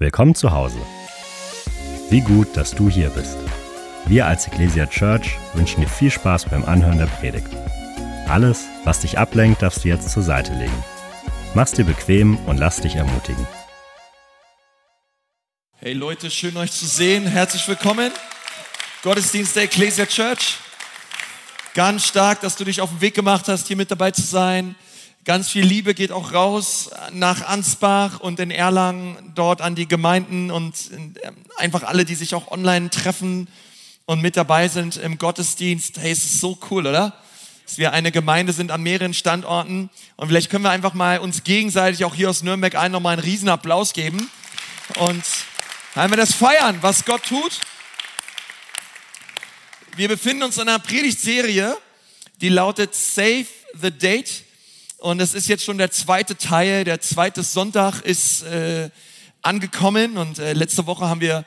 Willkommen zu Hause. Wie gut, dass du hier bist. Wir als Ecclesia Church wünschen dir viel Spaß beim Anhören der Predigt. Alles, was dich ablenkt, darfst du jetzt zur Seite legen. Mach's dir bequem und lass dich ermutigen. Hey Leute, schön euch zu sehen. Herzlich willkommen. Gottesdienst der Ecclesia Church. Ganz stark, dass du dich auf den Weg gemacht hast, hier mit dabei zu sein. Ganz viel Liebe geht auch raus nach Ansbach und in Erlangen, dort an die Gemeinden und ähm, einfach alle, die sich auch online treffen und mit dabei sind im Gottesdienst. Hey, es ist so cool, oder? Dass wir eine Gemeinde sind an mehreren Standorten. Und vielleicht können wir einfach mal uns gegenseitig auch hier aus Nürnberg allen nochmal einen riesen Applaus geben. Und einmal das feiern, was Gott tut. Wir befinden uns in einer Predigtserie, die lautet Save the Date. Und es ist jetzt schon der zweite Teil, der zweite Sonntag ist äh, angekommen. Und äh, letzte Woche haben wir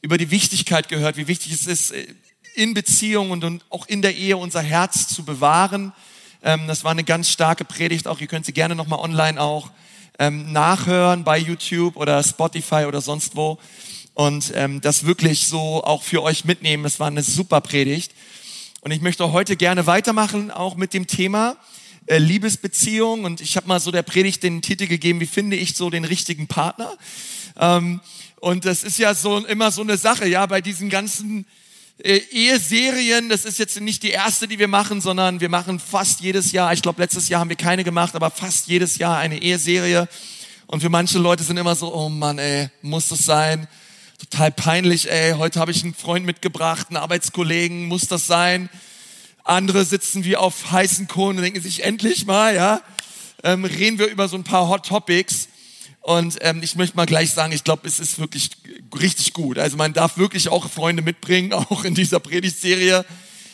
über die Wichtigkeit gehört, wie wichtig es ist, äh, in Beziehung und, und auch in der Ehe unser Herz zu bewahren. Ähm, das war eine ganz starke Predigt auch. Ihr könnt sie gerne nochmal online auch ähm, nachhören bei YouTube oder Spotify oder sonst wo. Und ähm, das wirklich so auch für euch mitnehmen. Es war eine super Predigt. Und ich möchte heute gerne weitermachen, auch mit dem Thema äh, Liebesbeziehung und ich habe mal so der Predigt den Titel gegeben, wie finde ich so den richtigen Partner? Ähm, und das ist ja so immer so eine Sache, ja, bei diesen ganzen äh, Eheserien, das ist jetzt nicht die erste, die wir machen, sondern wir machen fast jedes Jahr, ich glaube letztes Jahr haben wir keine gemacht, aber fast jedes Jahr eine Eheserie. Und für manche Leute sind immer so, oh Mann, ey, muss das sein? Total peinlich, ey, heute habe ich einen Freund mitgebracht, einen Arbeitskollegen, muss das sein? Andere sitzen wie auf heißen Kohlen und denken sich, endlich mal, ja, ähm, reden wir über so ein paar Hot Topics. Und ähm, ich möchte mal gleich sagen, ich glaube, es ist wirklich richtig gut. Also man darf wirklich auch Freunde mitbringen, auch in dieser Predigtserie,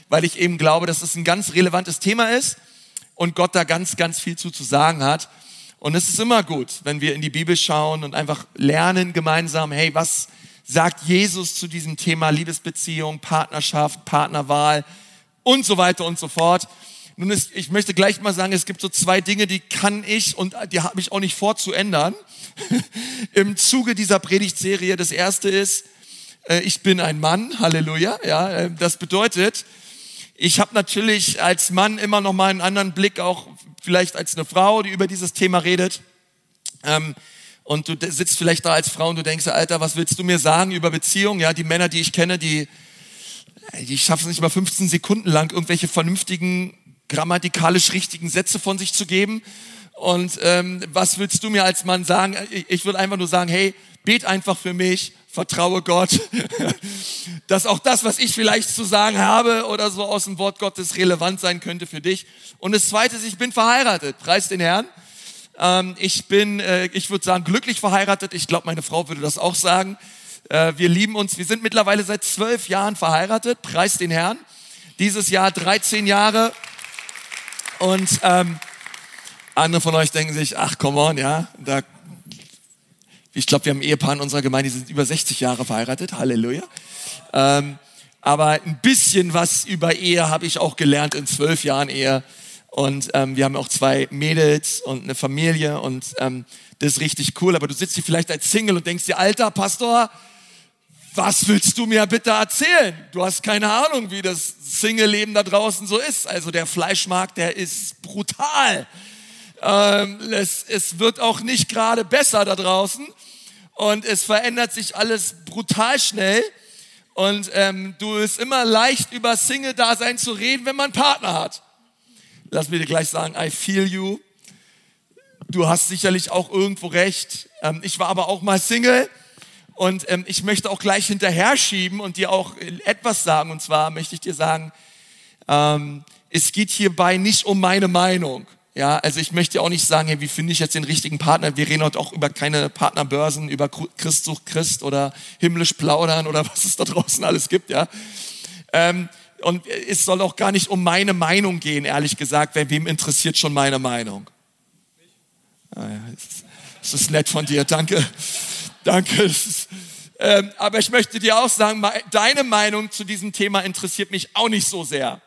weil ich eben glaube, dass es ein ganz relevantes Thema ist und Gott da ganz, ganz viel zu, zu sagen hat. Und es ist immer gut, wenn wir in die Bibel schauen und einfach lernen gemeinsam, hey, was sagt Jesus zu diesem Thema Liebesbeziehung, Partnerschaft, Partnerwahl? Und so weiter und so fort. Nun ist, ich möchte gleich mal sagen, es gibt so zwei Dinge, die kann ich und die habe ich auch nicht vor zu ändern im Zuge dieser Predigtserie. Das erste ist, äh, ich bin ein Mann, Halleluja. Ja, äh, das bedeutet, ich habe natürlich als Mann immer noch mal einen anderen Blick, auch vielleicht als eine Frau, die über dieses Thema redet. Ähm, und du sitzt vielleicht da als Frau und du denkst, Alter, was willst du mir sagen über Beziehungen? Ja, die Männer, die ich kenne, die die schaffen es nicht mal 15 Sekunden lang, irgendwelche vernünftigen, grammatikalisch richtigen Sätze von sich zu geben. Und ähm, was willst du mir als Mann sagen? Ich, ich würde einfach nur sagen, hey, bet einfach für mich, vertraue Gott, dass auch das, was ich vielleicht zu sagen habe oder so aus dem Wort Gottes relevant sein könnte für dich. Und das Zweite ist, ich bin verheiratet, preis den Herrn. Ähm, ich bin, äh, ich würde sagen, glücklich verheiratet. Ich glaube, meine Frau würde das auch sagen. Äh, wir lieben uns. Wir sind mittlerweile seit zwölf Jahren verheiratet. Preis den Herrn. Dieses Jahr 13 Jahre. Und ähm, andere von euch denken sich, ach, come on, ja. Da, ich glaube, wir haben ein Ehepaar in unserer Gemeinde, die sind über 60 Jahre verheiratet. Halleluja. Ähm, aber ein bisschen was über Ehe habe ich auch gelernt in zwölf Jahren Ehe. Und ähm, wir haben auch zwei Mädels und eine Familie und ähm, das ist richtig cool. Aber du sitzt hier vielleicht als Single und denkst dir, alter Pastor, was willst du mir bitte erzählen? Du hast keine Ahnung, wie das Single-Leben da draußen so ist. Also der Fleischmarkt, der ist brutal. Ähm, es, es wird auch nicht gerade besser da draußen und es verändert sich alles brutal schnell. Und ähm, du ist immer leicht über Single-Dasein zu reden, wenn man Partner hat. Lass mir dir gleich sagen, I feel you. Du hast sicherlich auch irgendwo recht. Ähm, ich war aber auch mal Single und ähm, ich möchte auch gleich hinterher schieben und dir auch etwas sagen. Und zwar möchte ich dir sagen, ähm, es geht hierbei nicht um meine Meinung. Ja, also ich möchte auch nicht sagen, hey, wie finde ich jetzt den richtigen Partner? Wir reden heute auch über keine Partnerbörsen, über Christ sucht Christ oder himmlisch plaudern oder was es da draußen alles gibt, ja. Ähm, und es soll auch gar nicht um meine Meinung gehen, ehrlich gesagt. Wer wem interessiert schon meine Meinung? Ah, ja, das ist nett von dir, danke. Danke. Ähm, aber ich möchte dir auch sagen, deine Meinung zu diesem Thema interessiert mich auch nicht so sehr.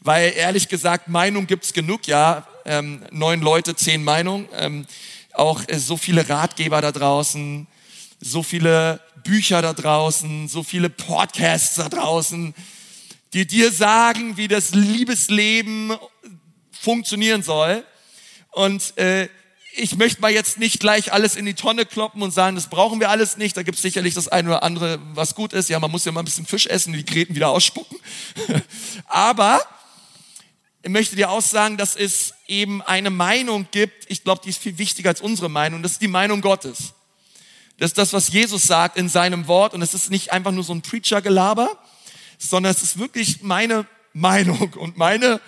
Weil ehrlich gesagt, Meinung gibt's genug, ja. Ähm, neun Leute, zehn Meinungen. Ähm, auch äh, so viele Ratgeber da draußen. so viele Bücher da draußen, so viele Podcasts da draußen, die dir sagen, wie das Liebesleben funktionieren soll. Und äh, ich möchte mal jetzt nicht gleich alles in die Tonne kloppen und sagen, das brauchen wir alles nicht. Da gibt es sicherlich das eine oder andere, was gut ist. Ja, man muss ja mal ein bisschen Fisch essen, die Gräten wieder ausspucken. Aber ich möchte dir auch sagen, dass es eben eine Meinung gibt. Ich glaube, die ist viel wichtiger als unsere Meinung. Das ist die Meinung Gottes. Das ist das, was Jesus sagt in seinem Wort. Und es ist nicht einfach nur so ein Preacher-Gelaber, sondern es ist wirklich meine Meinung und meine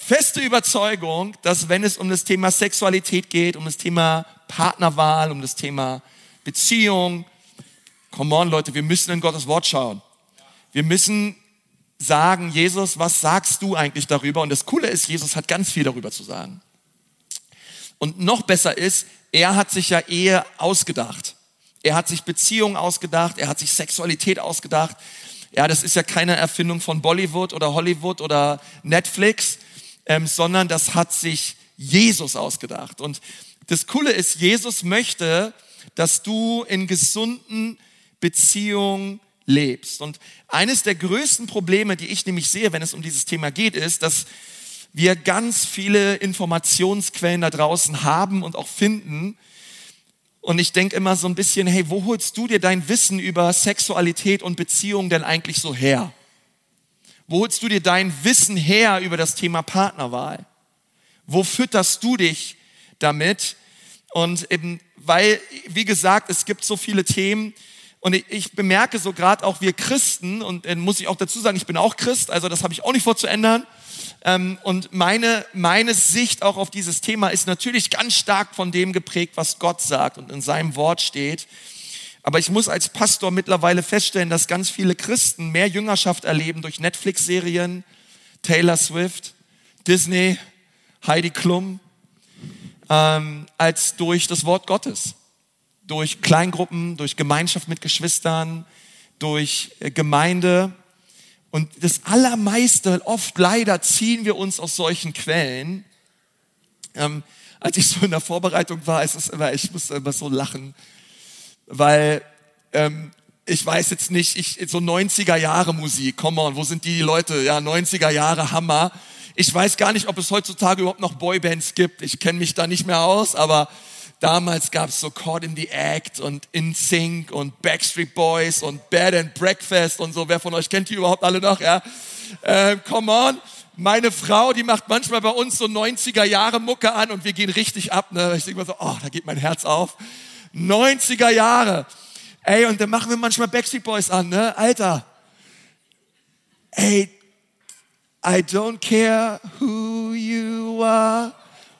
feste Überzeugung, dass wenn es um das Thema Sexualität geht, um das Thema Partnerwahl, um das Thema Beziehung, come on Leute, wir müssen in Gottes Wort schauen. Wir müssen sagen, Jesus, was sagst du eigentlich darüber? Und das Coole ist, Jesus hat ganz viel darüber zu sagen. Und noch besser ist, er hat sich ja Ehe ausgedacht. Er hat sich Beziehungen ausgedacht, er hat sich Sexualität ausgedacht. Ja, das ist ja keine Erfindung von Bollywood oder Hollywood oder Netflix, ähm, sondern das hat sich Jesus ausgedacht. Und das Coole ist, Jesus möchte, dass du in gesunden Beziehungen lebst. Und eines der größten Probleme, die ich nämlich sehe, wenn es um dieses Thema geht, ist, dass wir ganz viele Informationsquellen da draußen haben und auch finden. Und ich denke immer so ein bisschen, hey, wo holst du dir dein Wissen über Sexualität und Beziehung denn eigentlich so her? Wo holst du dir dein Wissen her über das Thema Partnerwahl? Wo fütterst du dich damit? Und eben, weil, wie gesagt, es gibt so viele Themen, und ich, bemerke so gerade auch wir Christen, und dann muss ich auch dazu sagen, ich bin auch Christ, also das habe ich auch nicht vor zu ändern. Ähm, und meine, meine Sicht auch auf dieses Thema ist natürlich ganz stark von dem geprägt, was Gott sagt und in seinem Wort steht. Aber ich muss als Pastor mittlerweile feststellen, dass ganz viele Christen mehr Jüngerschaft erleben durch Netflix-Serien, Taylor Swift, Disney, Heidi Klum, ähm, als durch das Wort Gottes. Durch Kleingruppen, durch Gemeinschaft mit Geschwistern, durch äh, Gemeinde. Und das Allermeiste, oft leider ziehen wir uns aus solchen Quellen. Ähm, als ich so in der Vorbereitung war, es immer, ich muss immer so lachen weil ähm, ich weiß jetzt nicht, ich, so 90er Jahre Musik, come on, wo sind die Leute? Ja, 90er Jahre Hammer. Ich weiß gar nicht, ob es heutzutage überhaupt noch Boybands gibt. Ich kenne mich da nicht mehr aus, aber damals gab es so Caught in the Act und In Sync und Backstreet Boys und Bed and Breakfast und so. Wer von euch kennt die überhaupt alle noch? Ja, äh, come on. Meine Frau, die macht manchmal bei uns so 90er Jahre Mucke an und wir gehen richtig ab. Ne? Ich denke mir so, oh, da geht mein Herz auf. 90er Jahre. Ey, und dann machen wir manchmal Backstreet Boys an, ne? Alter. Ey, I don't care who you are,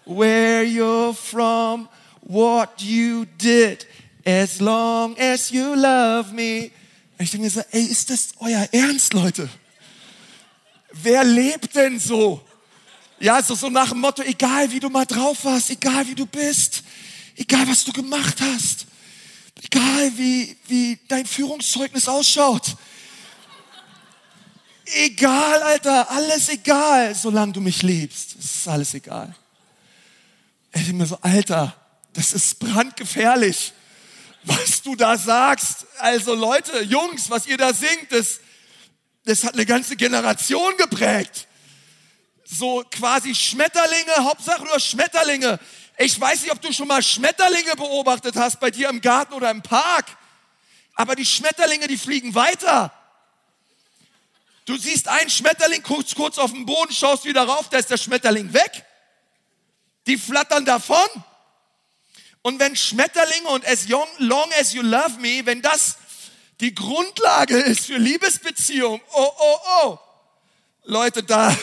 where you're from, what you did, as long as you love me. Ich denke mir so, ey, ist das euer Ernst, Leute? Wer lebt denn so? Ja, so, so nach dem Motto, egal wie du mal drauf warst, egal wie du bist, Egal, was du gemacht hast. Egal, wie, wie dein Führungszeugnis ausschaut. Egal, Alter, alles egal, solange du mich liebst. Ist alles egal. Ich denke mir so, Alter, das ist brandgefährlich, was du da sagst. Also Leute, Jungs, was ihr da singt, das, das hat eine ganze Generation geprägt. So quasi Schmetterlinge, Hauptsache nur Schmetterlinge. Ich weiß nicht, ob du schon mal Schmetterlinge beobachtet hast bei dir im Garten oder im Park, aber die Schmetterlinge, die fliegen weiter. Du siehst einen Schmetterling, guckst kurz auf den Boden, schaust wieder rauf, da ist der Schmetterling weg. Die flattern davon. Und wenn Schmetterlinge und as long as you love me, wenn das die Grundlage ist für Liebesbeziehung, oh, oh, oh. Leute, da,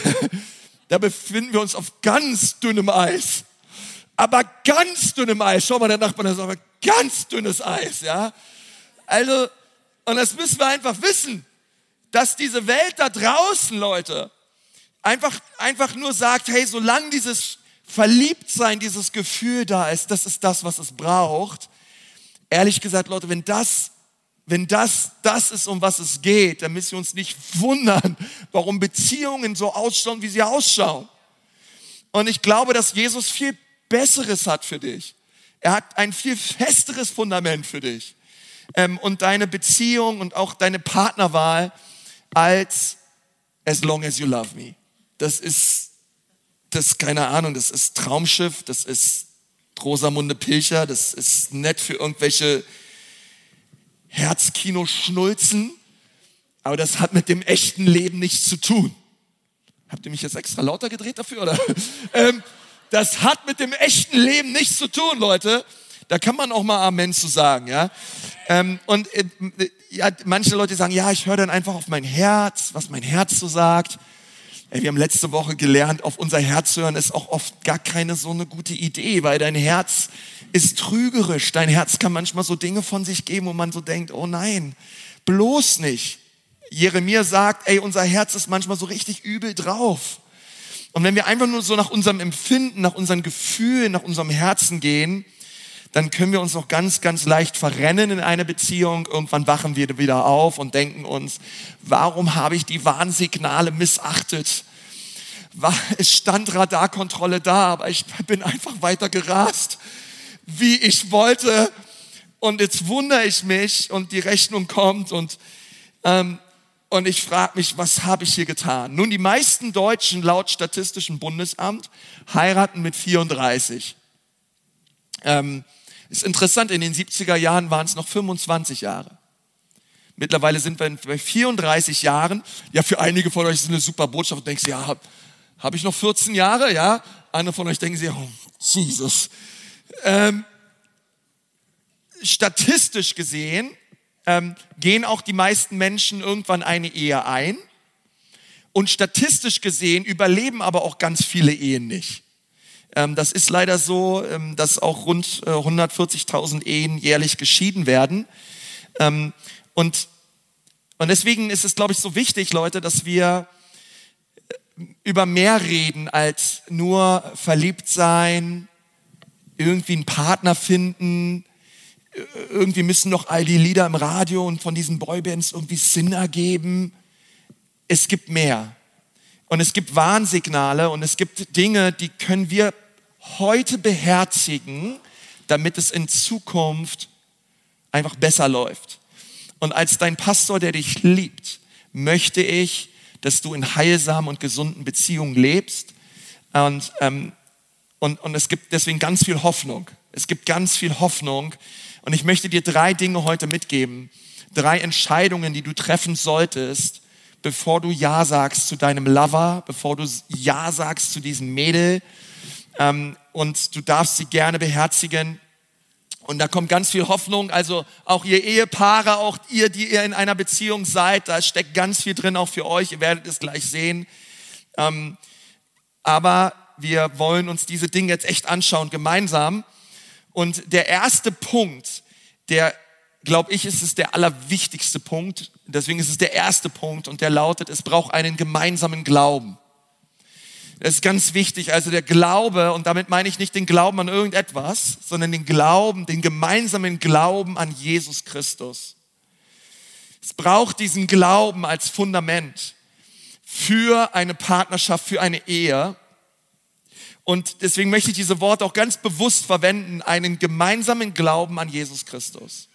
da befinden wir uns auf ganz dünnem Eis aber ganz dünnem Eis. Schau mal, der Nachbar, sagt, ganz dünnes Eis, ja. Also, und das müssen wir einfach wissen, dass diese Welt da draußen, Leute, einfach, einfach nur sagt, hey, solange dieses Verliebtsein, dieses Gefühl da ist, das ist das, was es braucht. Ehrlich gesagt, Leute, wenn das, wenn das, das ist, um was es geht, dann müssen wir uns nicht wundern, warum Beziehungen so ausschauen, wie sie ausschauen. Und ich glaube, dass Jesus viel Besseres hat für dich. Er hat ein viel festeres Fundament für dich. ähm, und deine Beziehung und auch deine Partnerwahl als as long as you love me. Das ist, das ist keine Ahnung, das ist Traumschiff, das ist Rosamunde Pilcher, das ist nett für irgendwelche Herzkino-Schnulzen, aber das hat mit dem echten Leben nichts zu tun. Habt ihr mich jetzt extra lauter gedreht dafür, oder? ähm, das hat mit dem echten Leben nichts zu tun, Leute. Da kann man auch mal Amen zu sagen, ja. Ähm, und äh, ja, manche Leute sagen, ja, ich höre dann einfach auf mein Herz, was mein Herz so sagt. Ey, wir haben letzte Woche gelernt, auf unser Herz hören ist auch oft gar keine so eine gute Idee, weil dein Herz ist trügerisch. Dein Herz kann manchmal so Dinge von sich geben, wo man so denkt, oh nein, bloß nicht. Jeremia sagt, ey, unser Herz ist manchmal so richtig übel drauf. Und wenn wir einfach nur so nach unserem Empfinden, nach unseren Gefühlen, nach unserem Herzen gehen, dann können wir uns noch ganz, ganz leicht verrennen in eine Beziehung. Irgendwann wachen wir wieder auf und denken uns, warum habe ich die Warnsignale missachtet? Es stand Radarkontrolle da, aber ich bin einfach weiter gerast, wie ich wollte. Und jetzt wundere ich mich und die Rechnung kommt und, ähm, und ich frage mich, was habe ich hier getan? Nun, die meisten Deutschen laut Statistischem Bundesamt heiraten mit 34. Ähm, ist interessant, in den 70er Jahren waren es noch 25 Jahre. Mittlerweile sind wir bei 34 Jahren. Ja, für einige von euch ist eine super Botschaft. Du denkst, ja, habe hab ich noch 14 Jahre? Ja. Andere von euch denken sich, oh, Jesus. Ähm, statistisch gesehen ähm, gehen auch die meisten Menschen irgendwann eine Ehe ein. Und statistisch gesehen überleben aber auch ganz viele Ehen nicht. Ähm, das ist leider so, ähm, dass auch rund 140.000 äh, Ehen jährlich geschieden werden. Ähm, und, und deswegen ist es, glaube ich, so wichtig, Leute, dass wir äh, über mehr reden als nur verliebt sein, irgendwie einen Partner finden, irgendwie müssen noch all die Lieder im Radio und von diesen Boybands irgendwie Sinn ergeben. Es gibt mehr. Und es gibt Warnsignale und es gibt Dinge, die können wir heute beherzigen, damit es in Zukunft einfach besser läuft. Und als dein Pastor, der dich liebt, möchte ich, dass du in heilsamen und gesunden Beziehungen lebst. Und, ähm, und, und es gibt deswegen ganz viel Hoffnung. Es gibt ganz viel Hoffnung. Und ich möchte dir drei Dinge heute mitgeben. Drei Entscheidungen, die du treffen solltest, bevor du Ja sagst zu deinem Lover, bevor du Ja sagst zu diesem Mädel, ähm, und du darfst sie gerne beherzigen. Und da kommt ganz viel Hoffnung. Also auch ihr Ehepaare, auch ihr, die ihr in einer Beziehung seid, da steckt ganz viel drin auch für euch. Ihr werdet es gleich sehen. Ähm, aber wir wollen uns diese Dinge jetzt echt anschauen, gemeinsam. Und der erste Punkt, der, glaube ich, ist es der allerwichtigste Punkt. Deswegen ist es der erste Punkt und der lautet, es braucht einen gemeinsamen Glauben. Das ist ganz wichtig. Also der Glaube, und damit meine ich nicht den Glauben an irgendetwas, sondern den Glauben, den gemeinsamen Glauben an Jesus Christus. Es braucht diesen Glauben als Fundament für eine Partnerschaft, für eine Ehe. Und deswegen möchte ich diese Worte auch ganz bewusst verwenden, einen gemeinsamen Glauben an Jesus Christus.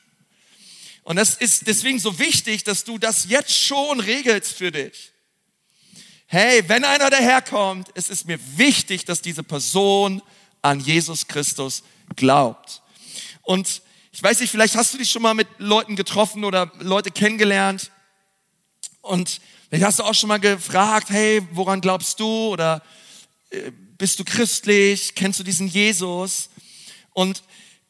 Und das ist deswegen so wichtig, dass du das jetzt schon regelst für dich hey, wenn einer daherkommt, es ist mir wichtig, dass diese Person an Jesus Christus glaubt. Und ich weiß nicht, vielleicht hast du dich schon mal mit Leuten getroffen oder Leute kennengelernt und vielleicht hast du auch schon mal gefragt, hey, woran glaubst du oder äh, bist du christlich, kennst du diesen Jesus? Und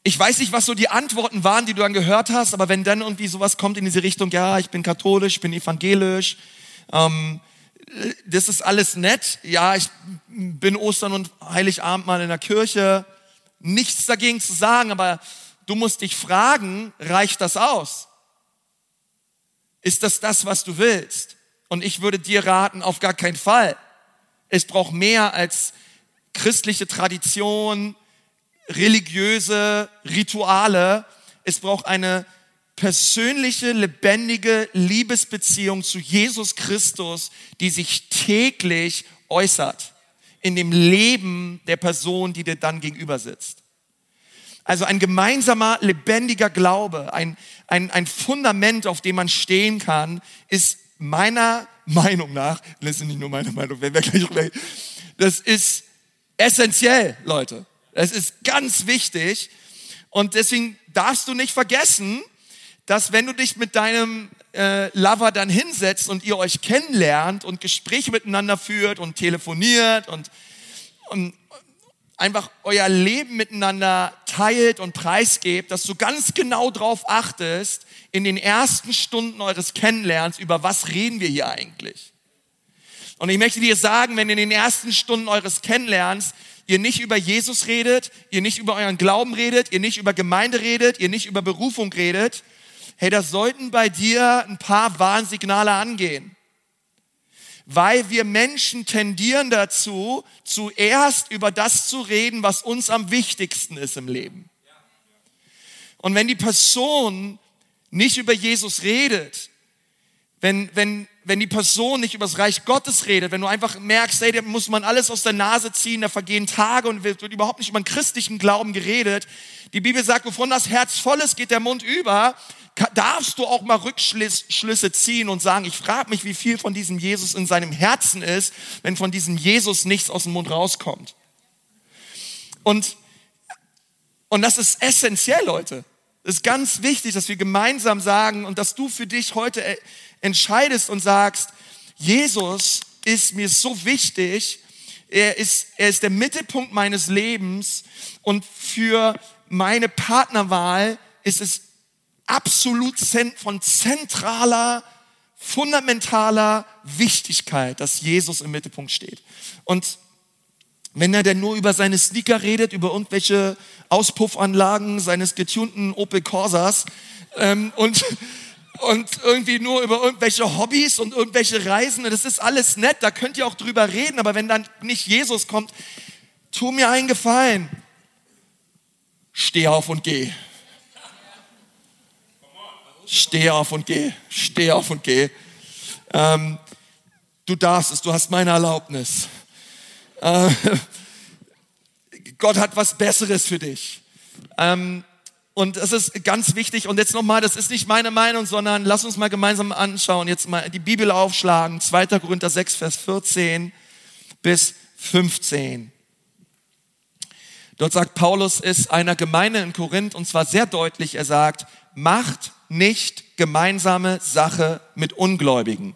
ich weiß nicht, was so die Antworten waren, die du dann gehört hast, aber wenn dann irgendwie sowas kommt in diese Richtung, ja, ich bin katholisch, ich bin evangelisch, ähm, das ist alles nett. Ja, ich bin Ostern und Heiligabend mal in der Kirche. Nichts dagegen zu sagen, aber du musst dich fragen, reicht das aus? Ist das das, was du willst? Und ich würde dir raten, auf gar keinen Fall. Es braucht mehr als christliche Tradition, religiöse Rituale. Es braucht eine persönliche, lebendige Liebesbeziehung zu Jesus Christus, die sich täglich äußert in dem Leben der Person, die dir dann gegenüber sitzt. Also ein gemeinsamer, lebendiger Glaube, ein, ein, ein Fundament, auf dem man stehen kann, ist meiner Meinung nach, das ist nicht nur meine Meinung, das ist essentiell, Leute. Das ist ganz wichtig. Und deswegen darfst du nicht vergessen, dass wenn du dich mit deinem äh, Lover dann hinsetzt und ihr euch kennenlernt und Gespräche miteinander führt und telefoniert und, und einfach euer Leben miteinander teilt und preisgebt, dass du ganz genau drauf achtest, in den ersten Stunden eures Kennenlernens, über was reden wir hier eigentlich. Und ich möchte dir sagen, wenn in den ersten Stunden eures Kennenlernens ihr nicht über Jesus redet, ihr nicht über euren Glauben redet, ihr nicht über Gemeinde redet, ihr nicht über Berufung redet, hey, da sollten bei dir ein paar Warnsignale angehen. Weil wir Menschen tendieren dazu, zuerst über das zu reden, was uns am wichtigsten ist im Leben. Und wenn die Person nicht über Jesus redet, wenn, wenn, wenn die Person nicht über das Reich Gottes redet, wenn du einfach merkst, hey, da muss man alles aus der Nase ziehen, da vergehen Tage und wird, wird überhaupt nicht über den christlichen Glauben geredet. Die Bibel sagt, wovon das Herz voll ist, geht der Mund über. Darfst du auch mal Rückschlüsse ziehen und sagen, ich frage mich, wie viel von diesem Jesus in seinem Herzen ist, wenn von diesem Jesus nichts aus dem Mund rauskommt. Und, und das ist essentiell, Leute. Es ist ganz wichtig, dass wir gemeinsam sagen und dass du für dich heute äh, entscheidest und sagst, Jesus ist mir so wichtig, er ist, er ist der Mittelpunkt meines Lebens und für meine Partnerwahl ist es absolut von zentraler, fundamentaler Wichtigkeit, dass Jesus im Mittelpunkt steht. Und wenn er denn nur über seine Sneaker redet, über irgendwelche Auspuffanlagen seines getunten Opel Corsas ähm, und, und irgendwie nur über irgendwelche Hobbys und irgendwelche Reisen, das ist alles nett, da könnt ihr auch drüber reden, aber wenn dann nicht Jesus kommt, tu mir einen Gefallen, steh auf und geh. Steh auf und geh, steh auf und geh. Ähm, du darfst es, du hast meine Erlaubnis. Äh, Gott hat was Besseres für dich. Ähm, und das ist ganz wichtig. Und jetzt nochmal, das ist nicht meine Meinung, sondern lass uns mal gemeinsam anschauen. Jetzt mal die Bibel aufschlagen. 2. Korinther 6, Vers 14 bis 15. Dort sagt Paulus ist einer Gemeinde in Korinth und zwar sehr deutlich. Er sagt, macht nicht gemeinsame Sache mit Ungläubigen.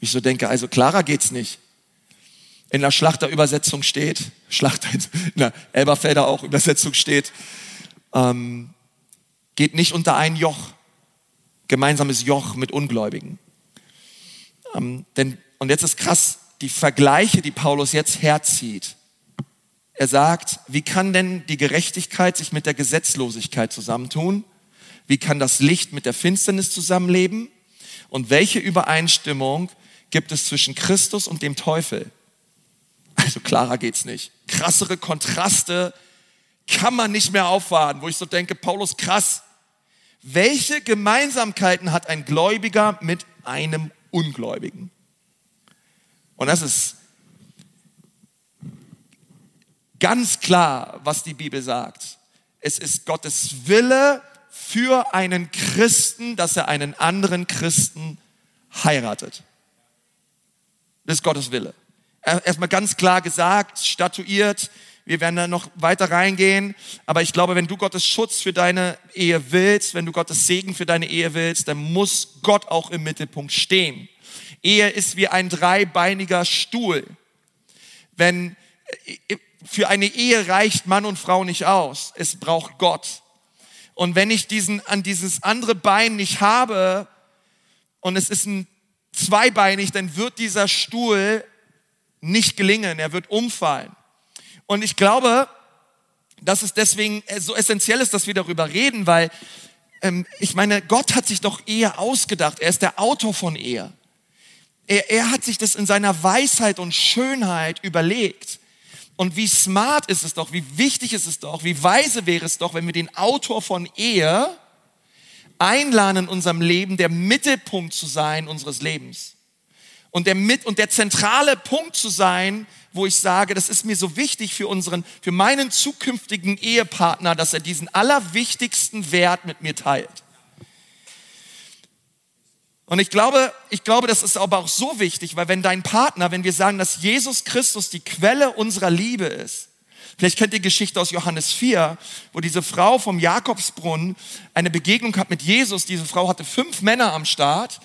Ich so denke, also klarer geht's nicht in der Schlachterübersetzung steht, Schlachter, in der Elberfelder auch Übersetzung steht, ähm, geht nicht unter ein Joch, gemeinsames Joch mit Ungläubigen. Ähm, denn, und jetzt ist krass, die Vergleiche, die Paulus jetzt herzieht. Er sagt, wie kann denn die Gerechtigkeit sich mit der Gesetzlosigkeit zusammentun? Wie kann das Licht mit der Finsternis zusammenleben? Und welche Übereinstimmung gibt es zwischen Christus und dem Teufel? Also klarer geht's nicht. Krassere Kontraste kann man nicht mehr auffahren, wo ich so denke, Paulus, krass. Welche Gemeinsamkeiten hat ein Gläubiger mit einem Ungläubigen? Und das ist ganz klar, was die Bibel sagt. Es ist Gottes Wille für einen Christen, dass er einen anderen Christen heiratet. Das ist Gottes Wille erstmal ganz klar gesagt, statuiert. Wir werden da noch weiter reingehen. Aber ich glaube, wenn du Gottes Schutz für deine Ehe willst, wenn du Gottes Segen für deine Ehe willst, dann muss Gott auch im Mittelpunkt stehen. Ehe ist wie ein dreibeiniger Stuhl. Wenn für eine Ehe reicht Mann und Frau nicht aus. Es braucht Gott. Und wenn ich diesen, an dieses andere Bein nicht habe und es ist ein zweibeinig, dann wird dieser Stuhl nicht gelingen, er wird umfallen. Und ich glaube, dass es deswegen so essentiell ist, dass wir darüber reden, weil ähm, ich meine, Gott hat sich doch Ehe ausgedacht. Er ist der Autor von Ehe. Er, er hat sich das in seiner Weisheit und Schönheit überlegt. Und wie smart ist es doch, wie wichtig ist es doch, wie weise wäre es doch, wenn wir den Autor von Ehe einladen in unserem Leben, der Mittelpunkt zu sein unseres Lebens. Und der mit und der zentrale Punkt zu sein, wo ich sage, das ist mir so wichtig für unseren, für meinen zukünftigen Ehepartner, dass er diesen allerwichtigsten Wert mit mir teilt. Und ich glaube, ich glaube, das ist aber auch so wichtig, weil wenn dein Partner, wenn wir sagen, dass Jesus Christus die Quelle unserer Liebe ist, vielleicht kennt ihr die Geschichte aus Johannes 4, wo diese Frau vom Jakobsbrunnen eine Begegnung hat mit Jesus. Diese Frau hatte fünf Männer am Start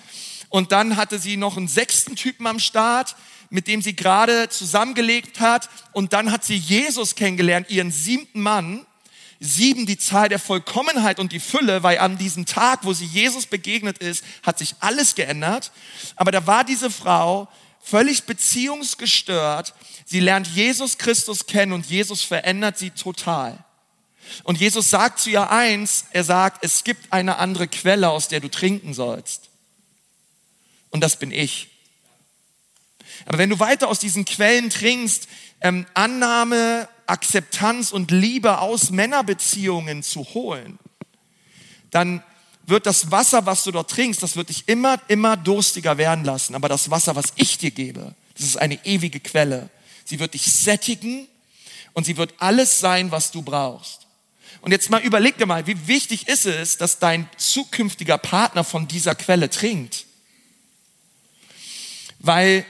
und dann hatte sie noch einen sechsten Typen am Start, mit dem sie gerade zusammengelebt hat. Und dann hat sie Jesus kennengelernt, ihren siebten Mann. Sieben die Zahl der Vollkommenheit und die Fülle, weil an diesem Tag, wo sie Jesus begegnet ist, hat sich alles geändert. Aber da war diese Frau völlig beziehungsgestört. Sie lernt Jesus Christus kennen und Jesus verändert sie total. Und Jesus sagt zu ihr eins, er sagt, es gibt eine andere Quelle, aus der du trinken sollst und das bin ich. Aber wenn du weiter aus diesen Quellen trinkst, ähm, Annahme, Akzeptanz und Liebe aus Männerbeziehungen zu holen, dann wird das Wasser, was du dort trinkst, das wird dich immer, immer durstiger werden lassen. Aber das Wasser, was ich dir gebe, das ist eine ewige Quelle. Sie wird dich sättigen und sie wird alles sein, was du brauchst. Und jetzt mal überleg dir mal, wie wichtig ist es, dass dein zukünftiger Partner von dieser Quelle trinkt? Weil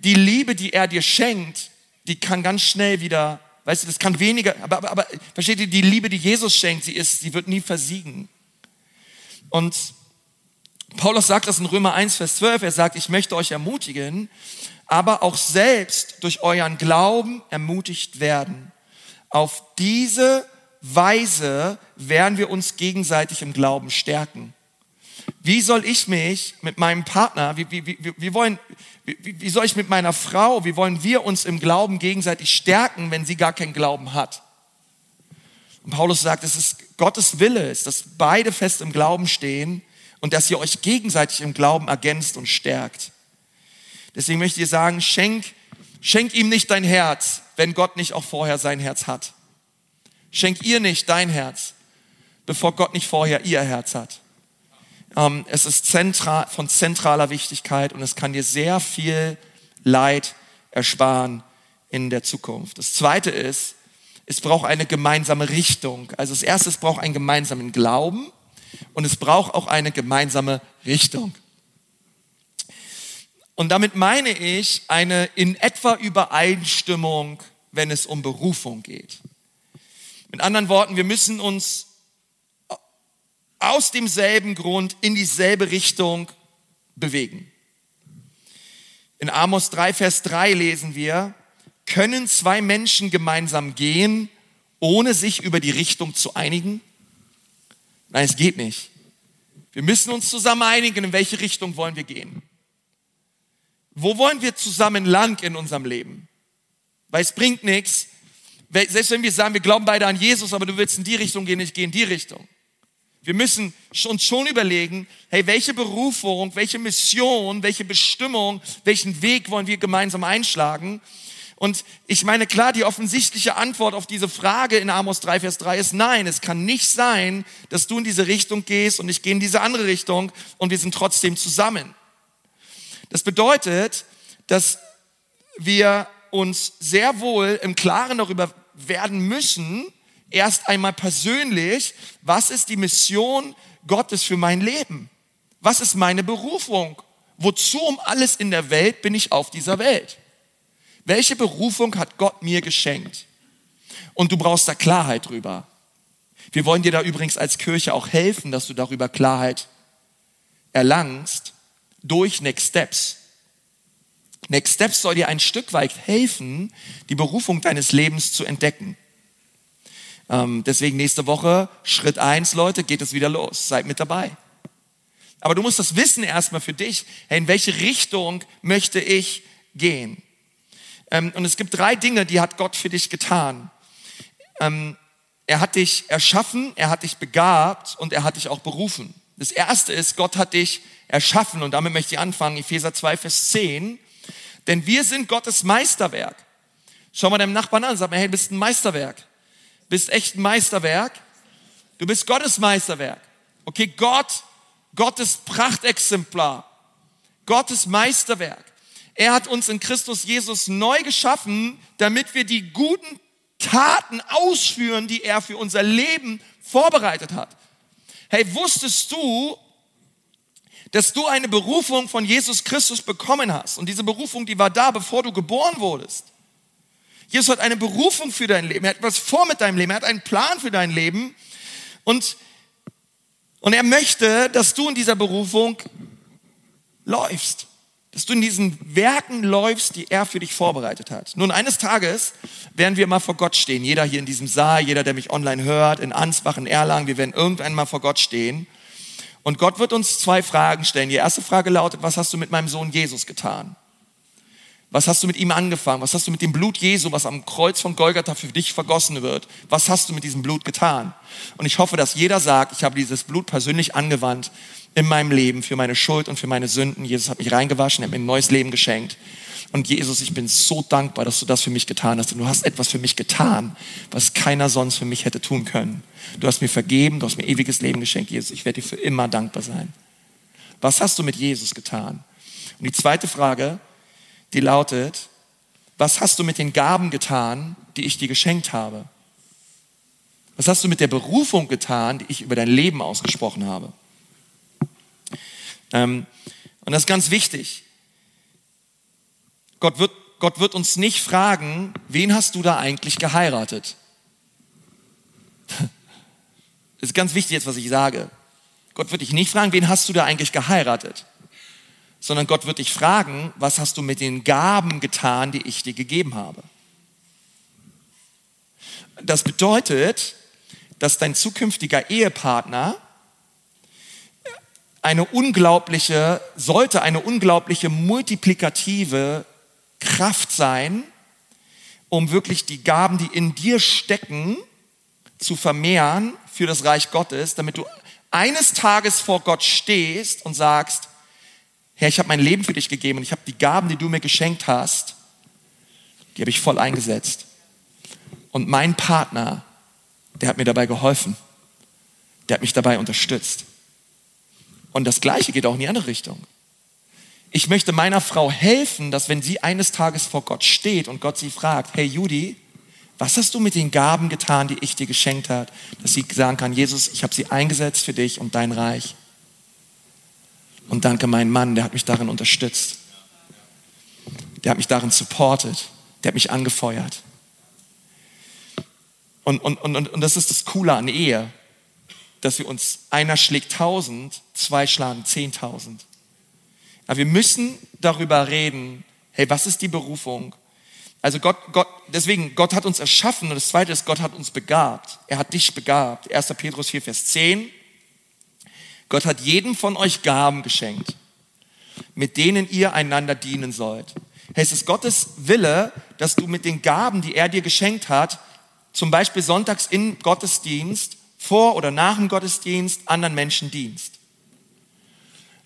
die Liebe, die er dir schenkt, die kann ganz schnell wieder, weißt du, das kann weniger, aber, aber, aber versteht ihr, die Liebe, die Jesus schenkt, sie ist, sie wird nie versiegen. Und Paulus sagt das in Römer 1, Vers 12, er sagt, ich möchte euch ermutigen, aber auch selbst durch euren Glauben ermutigt werden. Auf diese Weise werden wir uns gegenseitig im Glauben stärken. Wie soll ich mich mit meinem Partner, wie, wie, wie, wie, wollen, wie, wie soll ich mit meiner Frau, wie wollen wir uns im Glauben gegenseitig stärken, wenn sie gar keinen Glauben hat? Und Paulus sagt, es ist Gottes Wille, dass beide fest im Glauben stehen und dass ihr euch gegenseitig im Glauben ergänzt und stärkt. Deswegen möchte ich sagen, schenk, schenk ihm nicht dein Herz, wenn Gott nicht auch vorher sein Herz hat. Schenk ihr nicht dein Herz, bevor Gott nicht vorher ihr Herz hat. Ähm, es ist zentral, von zentraler Wichtigkeit und es kann dir sehr viel Leid ersparen in der Zukunft. Das zweite ist, es braucht eine gemeinsame Richtung. Also das erste, es braucht einen gemeinsamen Glauben und es braucht auch eine gemeinsame Richtung. Und damit meine ich eine in etwa Übereinstimmung, wenn es um Berufung geht. Mit anderen Worten, wir müssen uns aus demselben Grund in dieselbe Richtung bewegen. In Amos 3, Vers 3 lesen wir, können zwei Menschen gemeinsam gehen, ohne sich über die Richtung zu einigen? Nein, es geht nicht. Wir müssen uns zusammen einigen, in welche Richtung wollen wir gehen. Wo wollen wir zusammen lang in unserem Leben? Weil es bringt nichts, selbst wenn wir sagen, wir glauben beide an Jesus, aber du willst in die Richtung gehen, ich gehe in die Richtung. Wir müssen uns schon überlegen, hey, welche Berufung, welche Mission, welche Bestimmung, welchen Weg wollen wir gemeinsam einschlagen? Und ich meine, klar, die offensichtliche Antwort auf diese Frage in Amos 3, Vers 3 ist nein. Es kann nicht sein, dass du in diese Richtung gehst und ich gehe in diese andere Richtung und wir sind trotzdem zusammen. Das bedeutet, dass wir uns sehr wohl im Klaren darüber werden müssen, erst einmal persönlich, was ist die Mission Gottes für mein Leben? Was ist meine Berufung? Wozu um alles in der Welt bin ich auf dieser Welt? Welche Berufung hat Gott mir geschenkt? Und du brauchst da Klarheit drüber. Wir wollen dir da übrigens als Kirche auch helfen, dass du darüber Klarheit erlangst durch Next Steps. Next Steps soll dir ein Stück weit helfen, die Berufung deines Lebens zu entdecken. Ähm, deswegen nächste Woche, Schritt eins, Leute, geht es wieder los. Seid mit dabei. Aber du musst das wissen erstmal für dich. Hey, in welche Richtung möchte ich gehen? Ähm, und es gibt drei Dinge, die hat Gott für dich getan. Ähm, er hat dich erschaffen, er hat dich begabt und er hat dich auch berufen. Das erste ist, Gott hat dich erschaffen und damit möchte ich anfangen, Epheser 2, Vers 10. Denn wir sind Gottes Meisterwerk. Schau mal deinem Nachbarn an, sag mal, hey, du bist ein Meisterwerk bist echt ein Meisterwerk. Du bist Gottes Meisterwerk. Okay, Gott, Gottes Prachtexemplar. Gottes Meisterwerk. Er hat uns in Christus Jesus neu geschaffen, damit wir die guten Taten ausführen, die er für unser Leben vorbereitet hat. Hey, wusstest du, dass du eine Berufung von Jesus Christus bekommen hast? Und diese Berufung, die war da, bevor du geboren wurdest. Jesus hat eine Berufung für dein Leben. Er hat etwas vor mit deinem Leben. Er hat einen Plan für dein Leben. Und, und er möchte, dass du in dieser Berufung läufst. Dass du in diesen Werken läufst, die er für dich vorbereitet hat. Nun, eines Tages werden wir mal vor Gott stehen. Jeder hier in diesem Saal, jeder, der mich online hört, in Ansbach, in Erlangen, wir werden irgendwann mal vor Gott stehen. Und Gott wird uns zwei Fragen stellen. Die erste Frage lautet, was hast du mit meinem Sohn Jesus getan? Was hast du mit ihm angefangen? Was hast du mit dem Blut Jesu, was am Kreuz von Golgatha für dich vergossen wird? Was hast du mit diesem Blut getan? Und ich hoffe, dass jeder sagt, ich habe dieses Blut persönlich angewandt in meinem Leben für meine Schuld und für meine Sünden. Jesus hat mich reingewaschen, er hat mir ein neues Leben geschenkt. Und Jesus, ich bin so dankbar, dass du das für mich getan hast. Und du hast etwas für mich getan, was keiner sonst für mich hätte tun können. Du hast mir vergeben, du hast mir ewiges Leben geschenkt, Jesus. Ich werde dir für immer dankbar sein. Was hast du mit Jesus getan? Und die zweite Frage, die lautet, was hast du mit den Gaben getan, die ich dir geschenkt habe? Was hast du mit der Berufung getan, die ich über dein Leben ausgesprochen habe? Ähm, und das ist ganz wichtig. Gott wird, Gott wird uns nicht fragen, wen hast du da eigentlich geheiratet? Das ist ganz wichtig jetzt, was ich sage. Gott wird dich nicht fragen, wen hast du da eigentlich geheiratet? Sondern Gott wird dich fragen, was hast du mit den Gaben getan, die ich dir gegeben habe? Das bedeutet, dass dein zukünftiger Ehepartner eine unglaubliche, sollte eine unglaubliche multiplikative Kraft sein, um wirklich die Gaben, die in dir stecken, zu vermehren für das Reich Gottes, damit du eines Tages vor Gott stehst und sagst, Herr, ich habe mein Leben für dich gegeben und ich habe die Gaben, die du mir geschenkt hast, die habe ich voll eingesetzt. Und mein Partner, der hat mir dabei geholfen. Der hat mich dabei unterstützt. Und das Gleiche geht auch in die andere Richtung. Ich möchte meiner Frau helfen, dass wenn sie eines Tages vor Gott steht und Gott sie fragt, hey Judy, was hast du mit den Gaben getan, die ich dir geschenkt habe, dass sie sagen kann, Jesus, ich habe sie eingesetzt für dich und dein Reich. Und danke mein Mann, der hat mich darin unterstützt. Der hat mich darin supportet. Der hat mich angefeuert. Und, und, und, und das ist das Coole an Ehe, dass wir uns, einer schlägt tausend, zwei schlagen zehntausend. Aber wir müssen darüber reden, hey, was ist die Berufung? Also Gott, Gott, deswegen, Gott hat uns erschaffen und das zweite ist, Gott hat uns begabt. Er hat dich begabt. 1. Petrus 4, Vers 10. Gott hat jedem von euch Gaben geschenkt, mit denen ihr einander dienen sollt. Es ist Gottes Wille, dass du mit den Gaben, die er dir geschenkt hat, zum Beispiel sonntags im Gottesdienst, vor oder nach dem Gottesdienst, anderen Menschen dienst.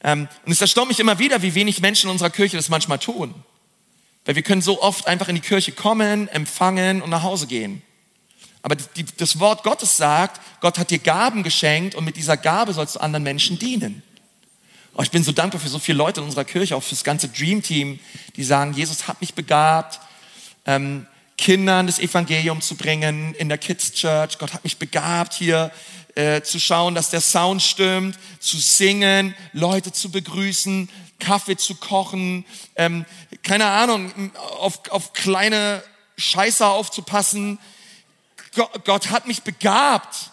Ähm, und es erstaunt mich immer wieder, wie wenig Menschen in unserer Kirche das manchmal tun. Weil wir können so oft einfach in die Kirche kommen, empfangen und nach Hause gehen. Aber die, das Wort Gottes sagt, Gott hat dir Gaben geschenkt und mit dieser Gabe sollst du anderen Menschen dienen. Oh, ich bin so dankbar für so viele Leute in unserer Kirche, auch für das ganze Dream Team, die sagen, Jesus hat mich begabt, ähm, Kindern das Evangelium zu bringen in der Kids Church. Gott hat mich begabt, hier äh, zu schauen, dass der Sound stimmt, zu singen, Leute zu begrüßen, Kaffee zu kochen, ähm, keine Ahnung, auf, auf kleine Scheißer aufzupassen, Gott, hat mich begabt.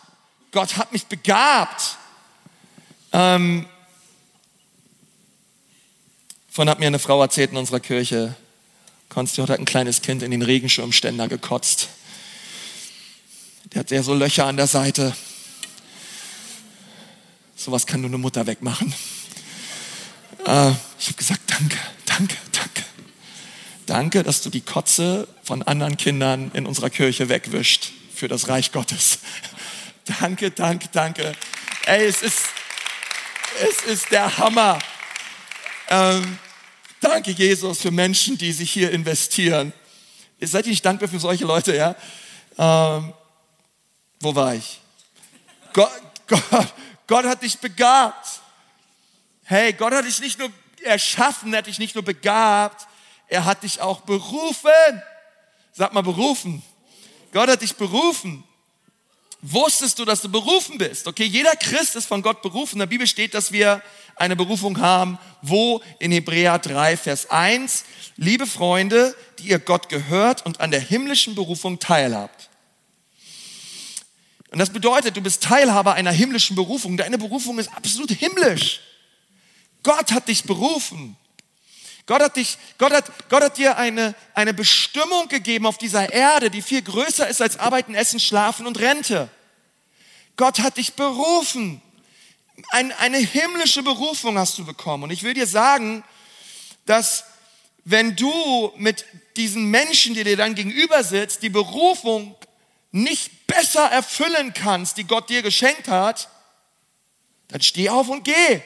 Gott hat mich begabt. Ähm, von hat mir eine Frau erzählt in unserer Kirche, Konsti hat ein kleines Kind in den Regenschirmständer gekotzt. Der hat ja so Löcher an der Seite. Sowas kann nur eine Mutter wegmachen. Äh, ich habe gesagt, danke, danke, danke. Danke, dass du die Kotze von anderen Kindern in unserer Kirche wegwischt für das Reich Gottes. Danke, danke, danke. Ey, es ist, es ist der Hammer. Ähm, danke, Jesus, für Menschen, die sich hier investieren. Seid ihr nicht dankbar für solche Leute, ja? Ähm, wo war ich? Gott, Gott, Gott hat dich begabt. Hey, Gott hat dich nicht nur erschaffen, er hat dich nicht nur begabt, er hat dich auch berufen. Sag mal berufen. Gott hat dich berufen. Wusstest du, dass du berufen bist? Okay, jeder Christ ist von Gott berufen. In der Bibel steht, dass wir eine Berufung haben. Wo? In Hebräer 3, Vers 1. Liebe Freunde, die ihr Gott gehört und an der himmlischen Berufung teilhabt. Und das bedeutet, du bist Teilhaber einer himmlischen Berufung. Deine Berufung ist absolut himmlisch. Gott hat dich berufen. Gott hat, dich, Gott hat, Gott hat dir eine, eine Bestimmung gegeben auf dieser Erde, die viel größer ist als Arbeiten, Essen, Schlafen und Rente. Gott hat dich berufen. Ein, eine himmlische Berufung hast du bekommen. Und ich will dir sagen, dass wenn du mit diesen Menschen, die dir dann gegenüber sitzt, die Berufung nicht besser erfüllen kannst, die Gott dir geschenkt hat, dann steh auf und geh.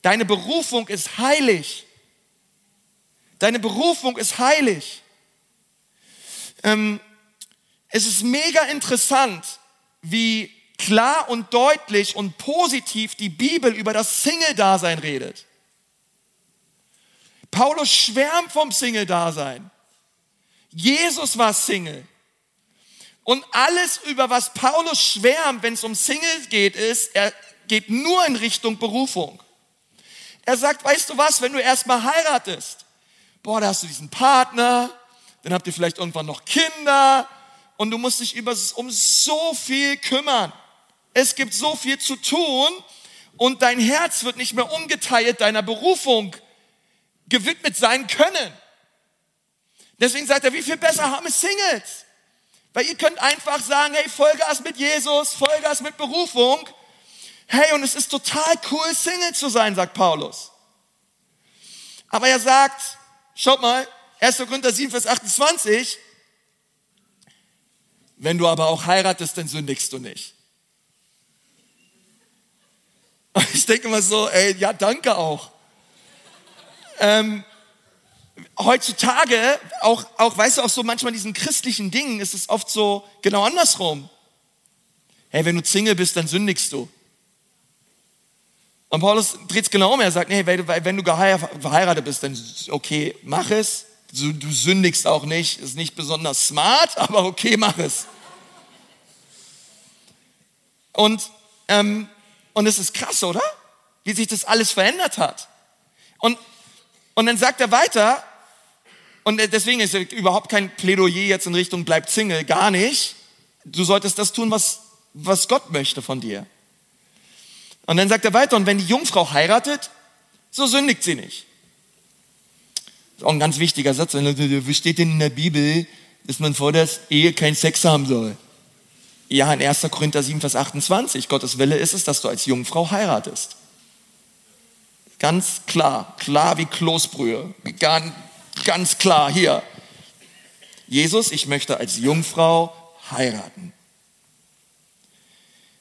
Deine Berufung ist heilig. Deine Berufung ist heilig. Ähm, es ist mega interessant, wie klar und deutlich und positiv die Bibel über das Single-Dasein redet. Paulus schwärmt vom Single-Dasein. Jesus war Single. Und alles, über was Paulus schwärmt, wenn es um Singles geht, ist, er geht nur in Richtung Berufung. Er sagt, weißt du was, wenn du erstmal heiratest, boah, da hast du diesen Partner, dann habt ihr vielleicht irgendwann noch Kinder und du musst dich über, um so viel kümmern. Es gibt so viel zu tun und dein Herz wird nicht mehr ungeteilt deiner Berufung gewidmet sein können. Deswegen sagt er, wie viel besser haben es Singles? Weil ihr könnt einfach sagen, hey, Vollgas mit Jesus, Vollgas mit Berufung. Hey, und es ist total cool, Single zu sein, sagt Paulus. Aber er sagt, Schaut mal, 1. Korinther 7, Vers 28. Wenn du aber auch heiratest, dann sündigst du nicht. Ich denke immer so, ey, ja, danke auch. Ähm, heutzutage, auch, auch, weißt du, auch so manchmal in diesen christlichen Dingen ist es oft so genau andersrum. Hey, wenn du Single bist, dann sündigst du. Und Paulus dreht es genau um. Er sagt, nee, wenn du verheiratet bist, dann okay, mach es. Du, du sündigst auch nicht. Ist nicht besonders smart, aber okay, mach es. Und, ähm, und es ist krass, oder? Wie sich das alles verändert hat. Und, und dann sagt er weiter, und deswegen ist überhaupt kein Plädoyer jetzt in Richtung bleib Single, gar nicht. Du solltest das tun, was, was Gott möchte von dir. Und dann sagt er weiter, und wenn die Jungfrau heiratet, so sündigt sie nicht. Das ist auch ein ganz wichtiger Satz. Wie steht denn in der Bibel, dass man vor der Ehe keinen Sex haben soll? Ja, in 1. Korinther 7, Vers 28. Gottes Wille ist es, dass du als Jungfrau heiratest. Ganz klar, klar wie Kloßbrühe. Ganz, ganz klar hier. Jesus, ich möchte als Jungfrau heiraten.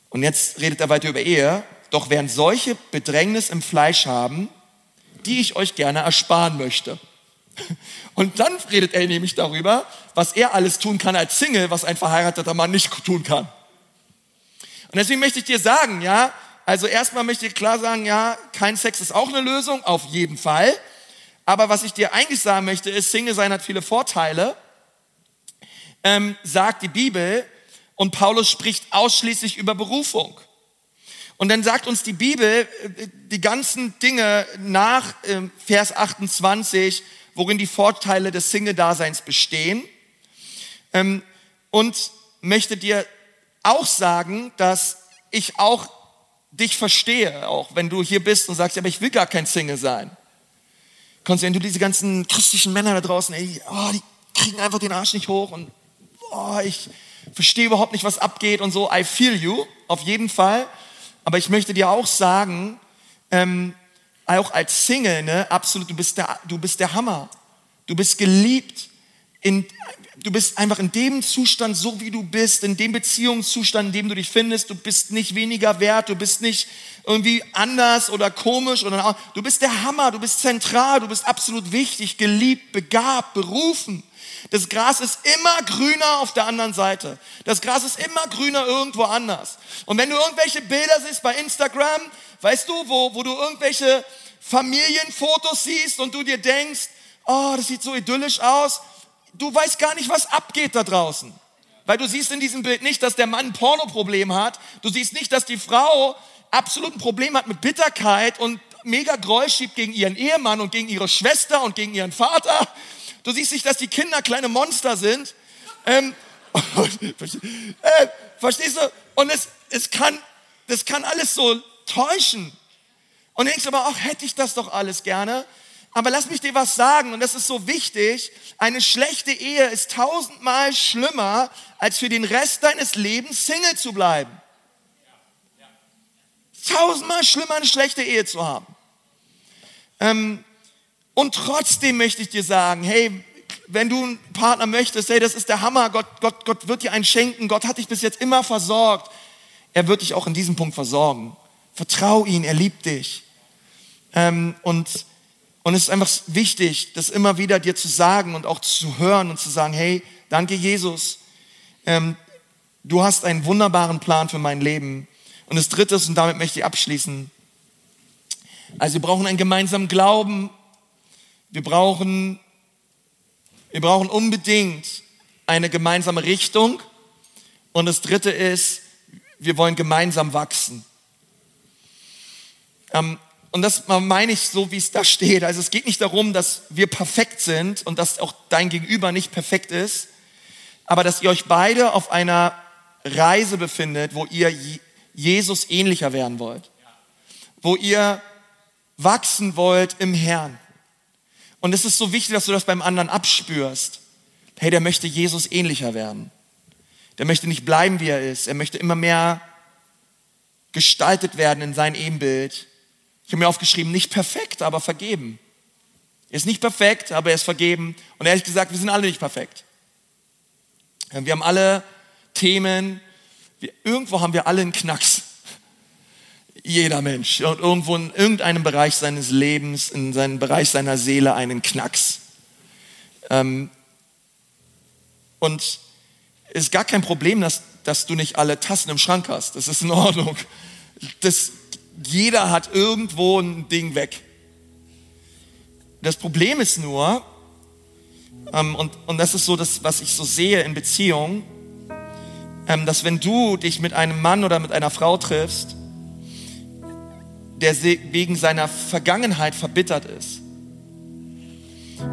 Und jetzt redet er weiter über Ehe. Doch während solche Bedrängnis im Fleisch haben, die ich euch gerne ersparen möchte. Und dann redet er nämlich darüber, was er alles tun kann als Single, was ein verheirateter Mann nicht tun kann. Und deswegen möchte ich dir sagen, ja, also erstmal möchte ich klar sagen, ja, kein Sex ist auch eine Lösung, auf jeden Fall. Aber was ich dir eigentlich sagen möchte, ist, Single sein hat viele Vorteile, ähm, sagt die Bibel. Und Paulus spricht ausschließlich über Berufung. Und dann sagt uns die Bibel äh, die ganzen Dinge nach ähm, Vers 28, worin die Vorteile des Single-Daseins bestehen. Ähm, und möchte dir auch sagen, dass ich auch dich verstehe, auch wenn du hier bist und sagst, aber ich will gar kein Single sein. Wenn du diese ganzen christlichen Männer da draußen, ey, oh, die kriegen einfach den Arsch nicht hoch und oh, ich verstehe überhaupt nicht, was abgeht und so. I feel you, auf jeden Fall. Aber ich möchte dir auch sagen, ähm, auch als Single, ne, absolut, du bist der, du bist der Hammer. Du bist geliebt. In, du bist einfach in dem Zustand, so wie du bist, in dem Beziehungszustand, in dem du dich findest. Du bist nicht weniger wert, du bist nicht irgendwie anders oder komisch oder du bist der Hammer, du bist zentral, du bist absolut wichtig, geliebt, begabt, berufen. Das Gras ist immer grüner auf der anderen Seite. Das Gras ist immer grüner irgendwo anders. Und wenn du irgendwelche Bilder siehst bei Instagram, weißt du, wo, wo du irgendwelche Familienfotos siehst und du dir denkst, oh, das sieht so idyllisch aus. Du weißt gar nicht, was abgeht da draußen. Weil du siehst in diesem Bild nicht, dass der Mann ein Pornoproblem hat. Du siehst nicht, dass die Frau absolut ein Problem hat mit Bitterkeit und mega Groll schiebt gegen ihren Ehemann und gegen ihre Schwester und gegen ihren Vater. Du siehst nicht, dass die Kinder kleine Monster sind. Ähm, äh, verstehst du? Und es, es kann, das kann alles so täuschen. Und du denkst aber auch, hätte ich das doch alles gerne. Aber lass mich dir was sagen, und das ist so wichtig, eine schlechte Ehe ist tausendmal schlimmer, als für den Rest deines Lebens Single zu bleiben. Tausendmal schlimmer, eine schlechte Ehe zu haben. Ähm, und trotzdem möchte ich dir sagen, hey, wenn du einen Partner möchtest, hey, das ist der Hammer, Gott, Gott, Gott wird dir einen schenken, Gott hat dich bis jetzt immer versorgt. Er wird dich auch in diesem Punkt versorgen. Vertrau ihn, er liebt dich. Ähm, und, und es ist einfach wichtig, das immer wieder dir zu sagen und auch zu hören und zu sagen, hey, danke Jesus, ähm, du hast einen wunderbaren Plan für mein Leben. Und das Dritte und damit möchte ich abschließen, also wir brauchen einen gemeinsamen Glauben, wir brauchen, wir brauchen unbedingt eine gemeinsame Richtung. Und das Dritte ist, wir wollen gemeinsam wachsen. Ähm, und das meine ich so, wie es da steht. Also es geht nicht darum, dass wir perfekt sind und dass auch dein Gegenüber nicht perfekt ist, aber dass ihr euch beide auf einer Reise befindet, wo ihr Jesus ähnlicher werden wollt. Wo ihr wachsen wollt im Herrn. Und es ist so wichtig, dass du das beim anderen abspürst. Hey, der möchte Jesus ähnlicher werden. Der möchte nicht bleiben, wie er ist. Er möchte immer mehr gestaltet werden in sein Ebenbild. Ich habe mir aufgeschrieben, nicht perfekt, aber vergeben. Er ist nicht perfekt, aber er ist vergeben. Und ehrlich gesagt, wir sind alle nicht perfekt. Wir haben alle Themen, irgendwo haben wir alle einen Knacks. Jeder Mensch. Und irgendwo in irgendeinem Bereich seines Lebens, in seinem Bereich seiner Seele einen Knacks. Ähm, und es ist gar kein Problem, dass, dass du nicht alle Tassen im Schrank hast. Das ist in Ordnung. Das, jeder hat irgendwo ein Ding weg. Das Problem ist nur, ähm, und, und das ist so das, was ich so sehe in Beziehungen, ähm, dass wenn du dich mit einem Mann oder mit einer Frau triffst, der wegen seiner Vergangenheit verbittert ist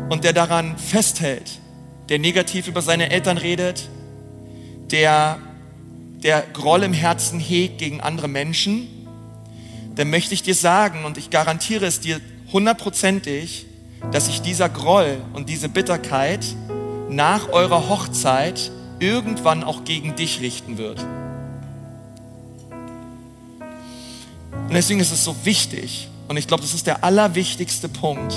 und der daran festhält, der negativ über seine Eltern redet, der, der Groll im Herzen hegt gegen andere Menschen, dann möchte ich dir sagen, und ich garantiere es dir hundertprozentig, dass sich dieser Groll und diese Bitterkeit nach eurer Hochzeit irgendwann auch gegen dich richten wird. Und deswegen ist es so wichtig, und ich glaube, das ist der allerwichtigste Punkt,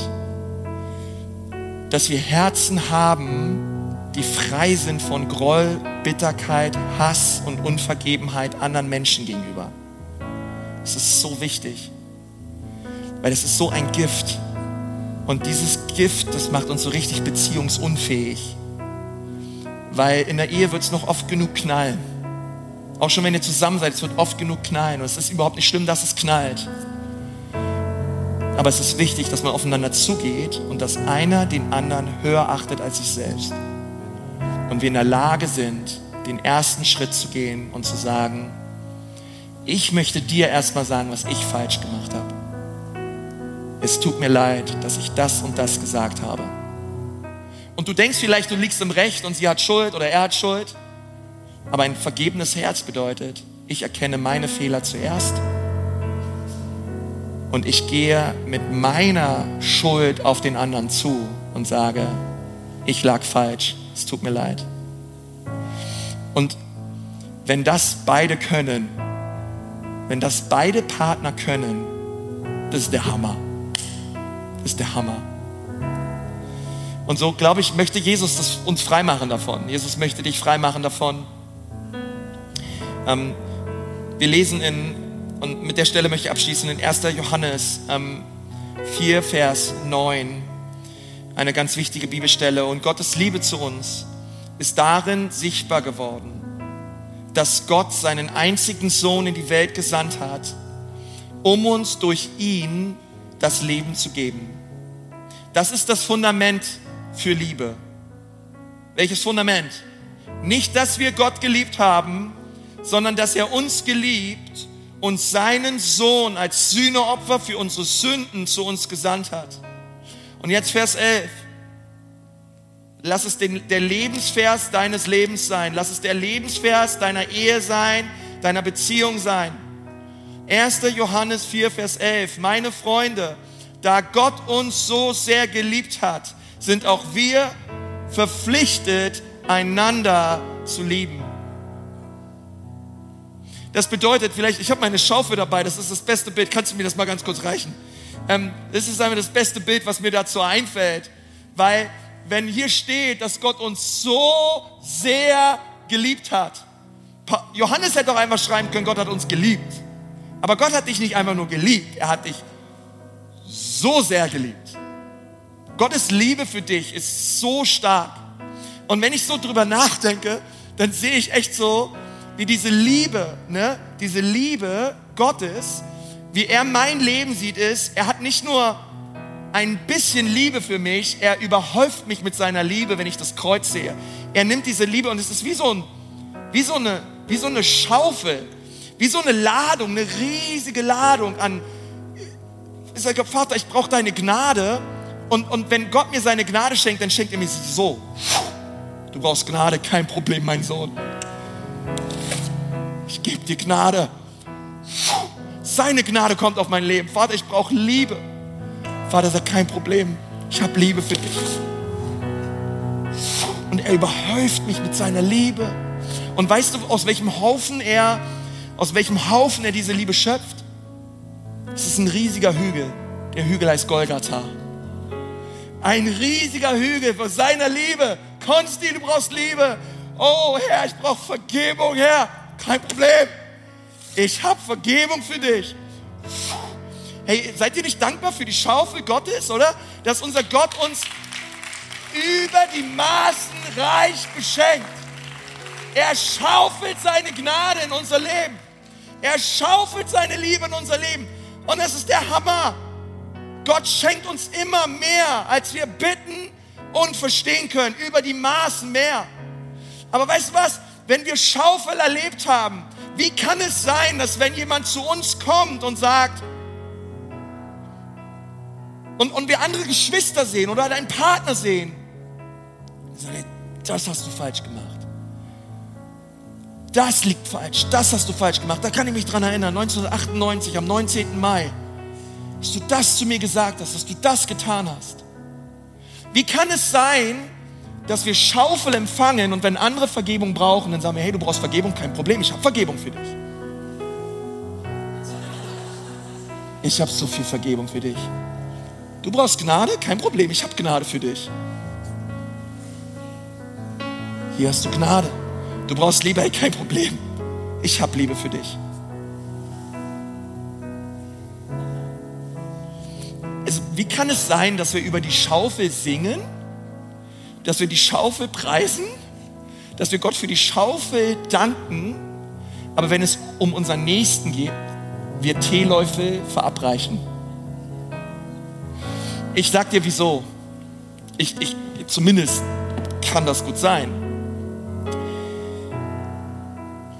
dass wir Herzen haben, die frei sind von Groll, Bitterkeit, Hass und Unvergebenheit anderen Menschen gegenüber. Das ist so wichtig, weil es ist so ein Gift. Und dieses Gift, das macht uns so richtig beziehungsunfähig. Weil in der Ehe wird es noch oft genug knallen. Auch schon wenn ihr zusammen seid, es wird oft genug knallen. Und es ist überhaupt nicht schlimm, dass es knallt. Aber es ist wichtig, dass man aufeinander zugeht und dass einer den anderen höher achtet als sich selbst. Und wir in der Lage sind, den ersten Schritt zu gehen und zu sagen, ich möchte dir erstmal sagen, was ich falsch gemacht habe. Es tut mir leid, dass ich das und das gesagt habe. Und du denkst vielleicht, du liegst im Recht und sie hat Schuld oder er hat Schuld. Aber ein vergebenes Herz bedeutet, ich erkenne meine Fehler zuerst und ich gehe mit meiner Schuld auf den anderen zu und sage, ich lag falsch, es tut mir leid. Und wenn das beide können, wenn das beide Partner können, das ist der Hammer. Das ist der Hammer. Und so, glaube ich, möchte Jesus uns freimachen davon. Jesus möchte dich freimachen davon. Ähm, wir lesen in, und mit der Stelle möchte ich abschließen, in 1. Johannes ähm, 4, Vers 9, eine ganz wichtige Bibelstelle. Und Gottes Liebe zu uns ist darin sichtbar geworden, dass Gott seinen einzigen Sohn in die Welt gesandt hat, um uns durch ihn das Leben zu geben. Das ist das Fundament für Liebe. Welches Fundament? Nicht, dass wir Gott geliebt haben, sondern dass er uns geliebt und seinen Sohn als Sühneopfer für unsere Sünden zu uns gesandt hat. Und jetzt Vers 11. Lass es den, der Lebensvers deines Lebens sein. Lass es der Lebensvers deiner Ehe sein, deiner Beziehung sein. 1. Johannes 4, Vers 11. Meine Freunde, da Gott uns so sehr geliebt hat, sind auch wir verpflichtet, einander zu lieben. Das bedeutet vielleicht, ich habe meine Schaufel dabei, das ist das beste Bild. Kannst du mir das mal ganz kurz reichen? Ähm, das ist einfach das beste Bild, was mir dazu einfällt, weil wenn hier steht, dass Gott uns so sehr geliebt hat, Johannes hätte doch einfach schreiben können, Gott hat uns geliebt. Aber Gott hat dich nicht einfach nur geliebt, er hat dich so sehr geliebt. Gottes Liebe für dich ist so stark. Und wenn ich so drüber nachdenke, dann sehe ich echt so, wie diese Liebe, ne, diese Liebe Gottes, wie er mein Leben sieht, ist, er hat nicht nur ein bisschen Liebe für mich, er überhäuft mich mit seiner Liebe, wenn ich das Kreuz sehe. Er nimmt diese Liebe und es ist wie so, ein, wie so, eine, wie so eine Schaufel, wie so eine Ladung, eine riesige Ladung an. Ich sage, Vater, ich brauche deine Gnade. Und, und wenn Gott mir seine Gnade schenkt, dann schenkt er mir sie so. Du brauchst Gnade, kein Problem, mein Sohn ich gebe dir Gnade. Seine Gnade kommt auf mein Leben. Vater, ich brauche Liebe. Vater sagt, kein Problem. Ich habe Liebe für dich. Und er überhäuft mich mit seiner Liebe. Und weißt du, aus welchem Haufen er, aus welchem Haufen er diese Liebe schöpft? Es ist ein riesiger Hügel. Der Hügel heißt Golgatha. Ein riesiger Hügel von seiner Liebe. Konsti, du brauchst Liebe. Oh Herr, ich brauche Vergebung, Herr. Kein Problem. Ich habe Vergebung für dich. Hey, seid ihr nicht dankbar für die Schaufel Gottes, oder? Dass unser Gott uns über die Maßen reich beschenkt. Er schaufelt seine Gnade in unser Leben. Er schaufelt seine Liebe in unser Leben. Und das ist der Hammer. Gott schenkt uns immer mehr, als wir bitten und verstehen können. Über die Maßen mehr. Aber weißt du was? Wenn wir Schaufel erlebt haben, wie kann es sein, dass wenn jemand zu uns kommt und sagt, und, und wir andere Geschwister sehen oder einen Partner sehen, das hast du falsch gemacht. Das liegt falsch, das hast du falsch gemacht. Da kann ich mich dran erinnern, 1998, am 19. Mai, dass du das zu mir gesagt hast, dass du das getan hast. Wie kann es sein, dass wir Schaufel empfangen und wenn andere Vergebung brauchen, dann sagen wir, hey, du brauchst Vergebung, kein Problem, ich habe Vergebung für dich. Ich habe so viel Vergebung für dich. Du brauchst Gnade, kein Problem, ich habe Gnade für dich. Hier hast du Gnade. Du brauchst Liebe, hey, kein Problem. Ich habe Liebe für dich. Also, wie kann es sein, dass wir über die Schaufel singen? Dass wir die Schaufel preisen, dass wir Gott für die Schaufel danken, aber wenn es um unseren Nächsten geht, wir Teelöffel verabreichen. Ich sag dir wieso. Ich, ich, zumindest kann das gut sein.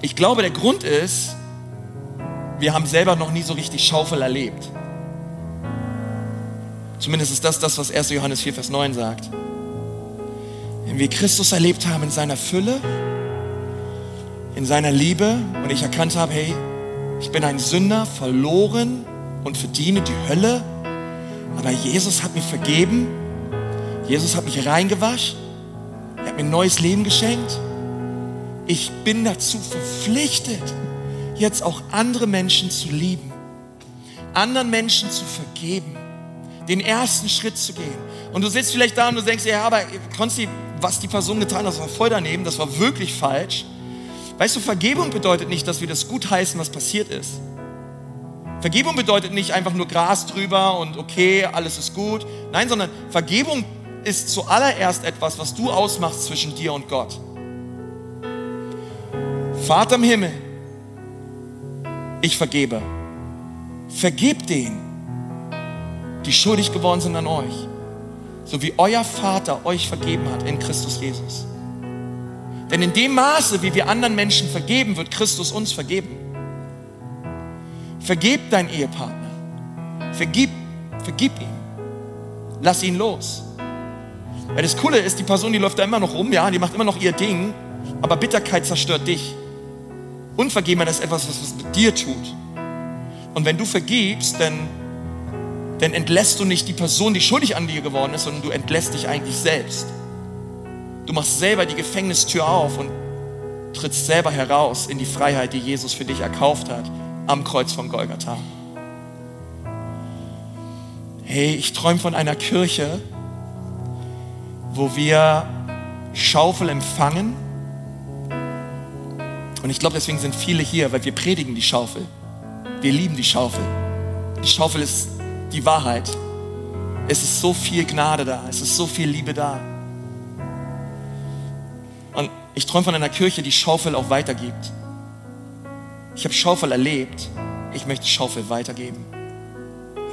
Ich glaube, der Grund ist, wir haben selber noch nie so richtig Schaufel erlebt. Zumindest ist das das, was 1. Johannes 4, Vers 9 sagt wenn wir Christus erlebt haben in seiner Fülle, in seiner Liebe und ich erkannt habe, hey, ich bin ein Sünder, verloren und verdiene die Hölle, aber Jesus hat mir vergeben, Jesus hat mich reingewaschen, er hat mir ein neues Leben geschenkt. Ich bin dazu verpflichtet, jetzt auch andere Menschen zu lieben, anderen Menschen zu vergeben, den ersten Schritt zu gehen. Und du sitzt vielleicht da und du denkst, ja, aber Konsti, was die Person getan hat, das war voll daneben, das war wirklich falsch. Weißt du, Vergebung bedeutet nicht, dass wir das gut heißen, was passiert ist. Vergebung bedeutet nicht einfach nur Gras drüber und okay, alles ist gut. Nein, sondern Vergebung ist zuallererst etwas, was du ausmachst zwischen dir und Gott. Vater im Himmel, ich vergebe. Vergebt denen, die schuldig geworden sind an euch. So wie euer Vater euch vergeben hat in Christus Jesus. Denn in dem Maße, wie wir anderen Menschen vergeben, wird Christus uns vergeben. Vergib dein Ehepartner. Vergib, vergib ihm. Lass ihn los. Weil das Coole ist, die Person, die läuft da immer noch rum, ja, die macht immer noch ihr Ding, aber Bitterkeit zerstört dich. Unvergebenheit ist etwas, was es mit dir tut. Und wenn du vergibst, dann dann entlässt du nicht die Person, die schuldig an dir geworden ist, sondern du entlässt dich eigentlich selbst. Du machst selber die Gefängnistür auf und trittst selber heraus in die Freiheit, die Jesus für dich erkauft hat am Kreuz von Golgatha. Hey, ich träume von einer Kirche, wo wir Schaufel empfangen. Und ich glaube, deswegen sind viele hier, weil wir predigen die Schaufel. Wir lieben die Schaufel. Die Schaufel ist die Wahrheit. Es ist so viel Gnade da, es ist so viel Liebe da. Und ich träume von einer Kirche, die Schaufel auch weitergibt. Ich habe Schaufel erlebt, ich möchte Schaufel weitergeben.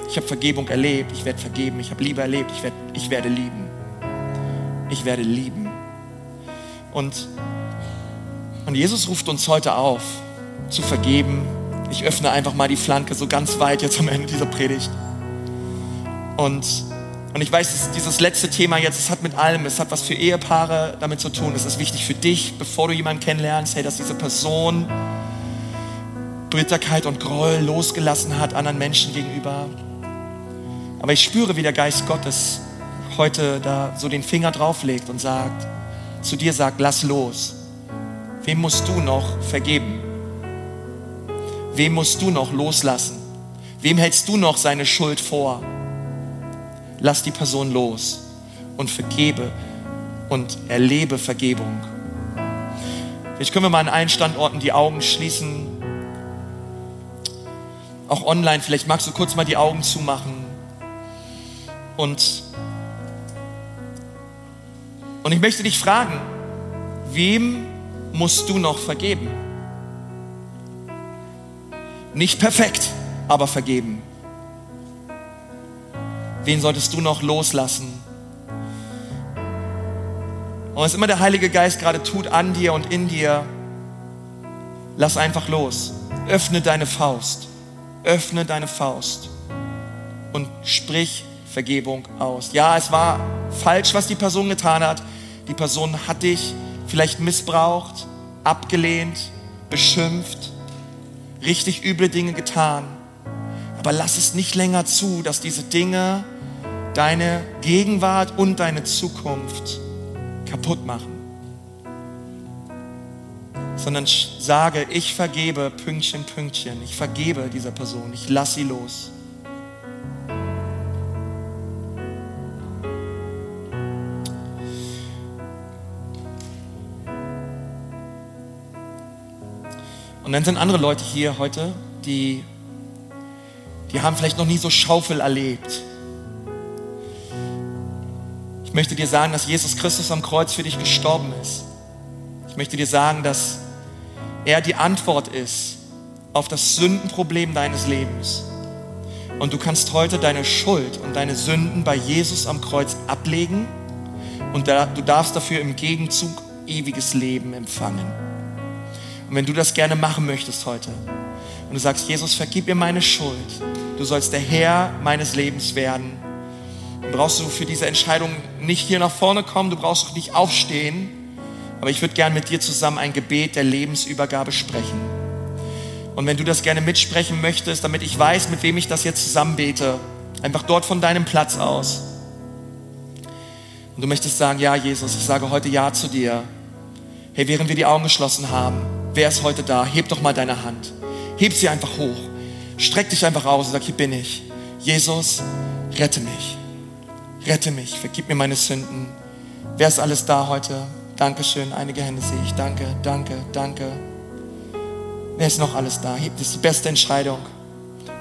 Ich habe Vergebung erlebt, ich werde vergeben. Ich habe Liebe erlebt, ich, werd, ich werde lieben. Ich werde lieben. Und, und Jesus ruft uns heute auf, zu vergeben. Ich öffne einfach mal die Flanke so ganz weit jetzt am Ende dieser Predigt. Und, und ich weiß, dieses letzte Thema jetzt, es hat mit allem, es hat was für Ehepaare damit zu tun. Es ist wichtig für dich, bevor du jemanden kennenlernst, hey, dass diese Person Bitterkeit und Groll losgelassen hat anderen Menschen gegenüber. Aber ich spüre, wie der Geist Gottes heute da so den Finger drauflegt und sagt, zu dir sagt, lass los. Wem musst du noch vergeben? Wem musst du noch loslassen? Wem hältst du noch seine Schuld vor? Lass die Person los und vergebe und erlebe Vergebung. Vielleicht können wir mal an allen Standorten die Augen schließen. Auch online, vielleicht magst du kurz mal die Augen zumachen. Und, und ich möchte dich fragen, wem musst du noch vergeben? Nicht perfekt, aber vergeben. Wen solltest du noch loslassen? Und was immer der Heilige Geist gerade tut an dir und in dir, lass einfach los. Öffne deine Faust. Öffne deine Faust und sprich Vergebung aus. Ja, es war falsch, was die Person getan hat. Die Person hat dich vielleicht missbraucht, abgelehnt, beschimpft, richtig üble Dinge getan. Aber lass es nicht länger zu, dass diese Dinge deine Gegenwart und deine Zukunft kaputt machen. Sondern sage, ich vergebe Pünktchen, Pünktchen. Ich vergebe dieser Person. Ich lasse sie los. Und dann sind andere Leute hier heute, die, die haben vielleicht noch nie so Schaufel erlebt möchte dir sagen, dass Jesus Christus am Kreuz für dich gestorben ist. Ich möchte dir sagen, dass er die Antwort ist auf das Sündenproblem deines Lebens. Und du kannst heute deine Schuld und deine Sünden bei Jesus am Kreuz ablegen und du darfst dafür im Gegenzug ewiges Leben empfangen. Und wenn du das gerne machen möchtest heute und du sagst, Jesus, vergib mir meine Schuld, du sollst der Herr meines Lebens werden, brauchst du für diese Entscheidung nicht hier nach vorne kommen, du brauchst auch nicht aufstehen. Aber ich würde gerne mit dir zusammen ein Gebet der Lebensübergabe sprechen. Und wenn du das gerne mitsprechen möchtest, damit ich weiß, mit wem ich das jetzt zusammen bete, einfach dort von deinem Platz aus. Und du möchtest sagen, ja Jesus, ich sage heute Ja zu dir. Hey, während wir die Augen geschlossen haben, wer ist heute da? Heb doch mal deine Hand. Heb sie einfach hoch. Streck dich einfach aus und sag, hier bin ich. Jesus, rette mich. Rette mich, vergib mir meine Sünden. Wer ist alles da heute? Dankeschön. Einige Hände sehe ich. Danke, danke, danke. Wer ist noch alles da? Das ist die beste Entscheidung.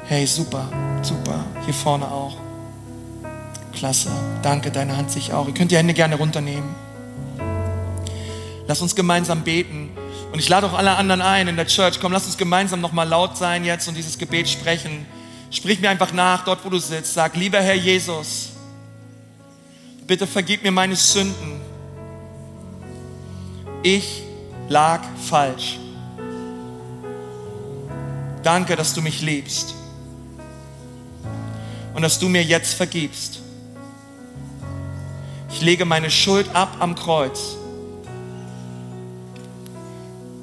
Hey, super, super. Hier vorne auch. Klasse. Danke, deine Hand sich auch. Ihr könnt die Hände gerne runternehmen. Lass uns gemeinsam beten. Und ich lade auch alle anderen ein in der Church. Komm, lass uns gemeinsam nochmal laut sein jetzt und dieses Gebet sprechen. Sprich mir einfach nach, dort wo du sitzt. Sag, lieber Herr Jesus, Bitte vergib mir meine Sünden. Ich lag falsch. Danke, dass du mich liebst und dass du mir jetzt vergibst. Ich lege meine Schuld ab am Kreuz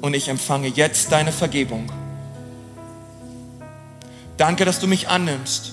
und ich empfange jetzt deine Vergebung. Danke, dass du mich annimmst.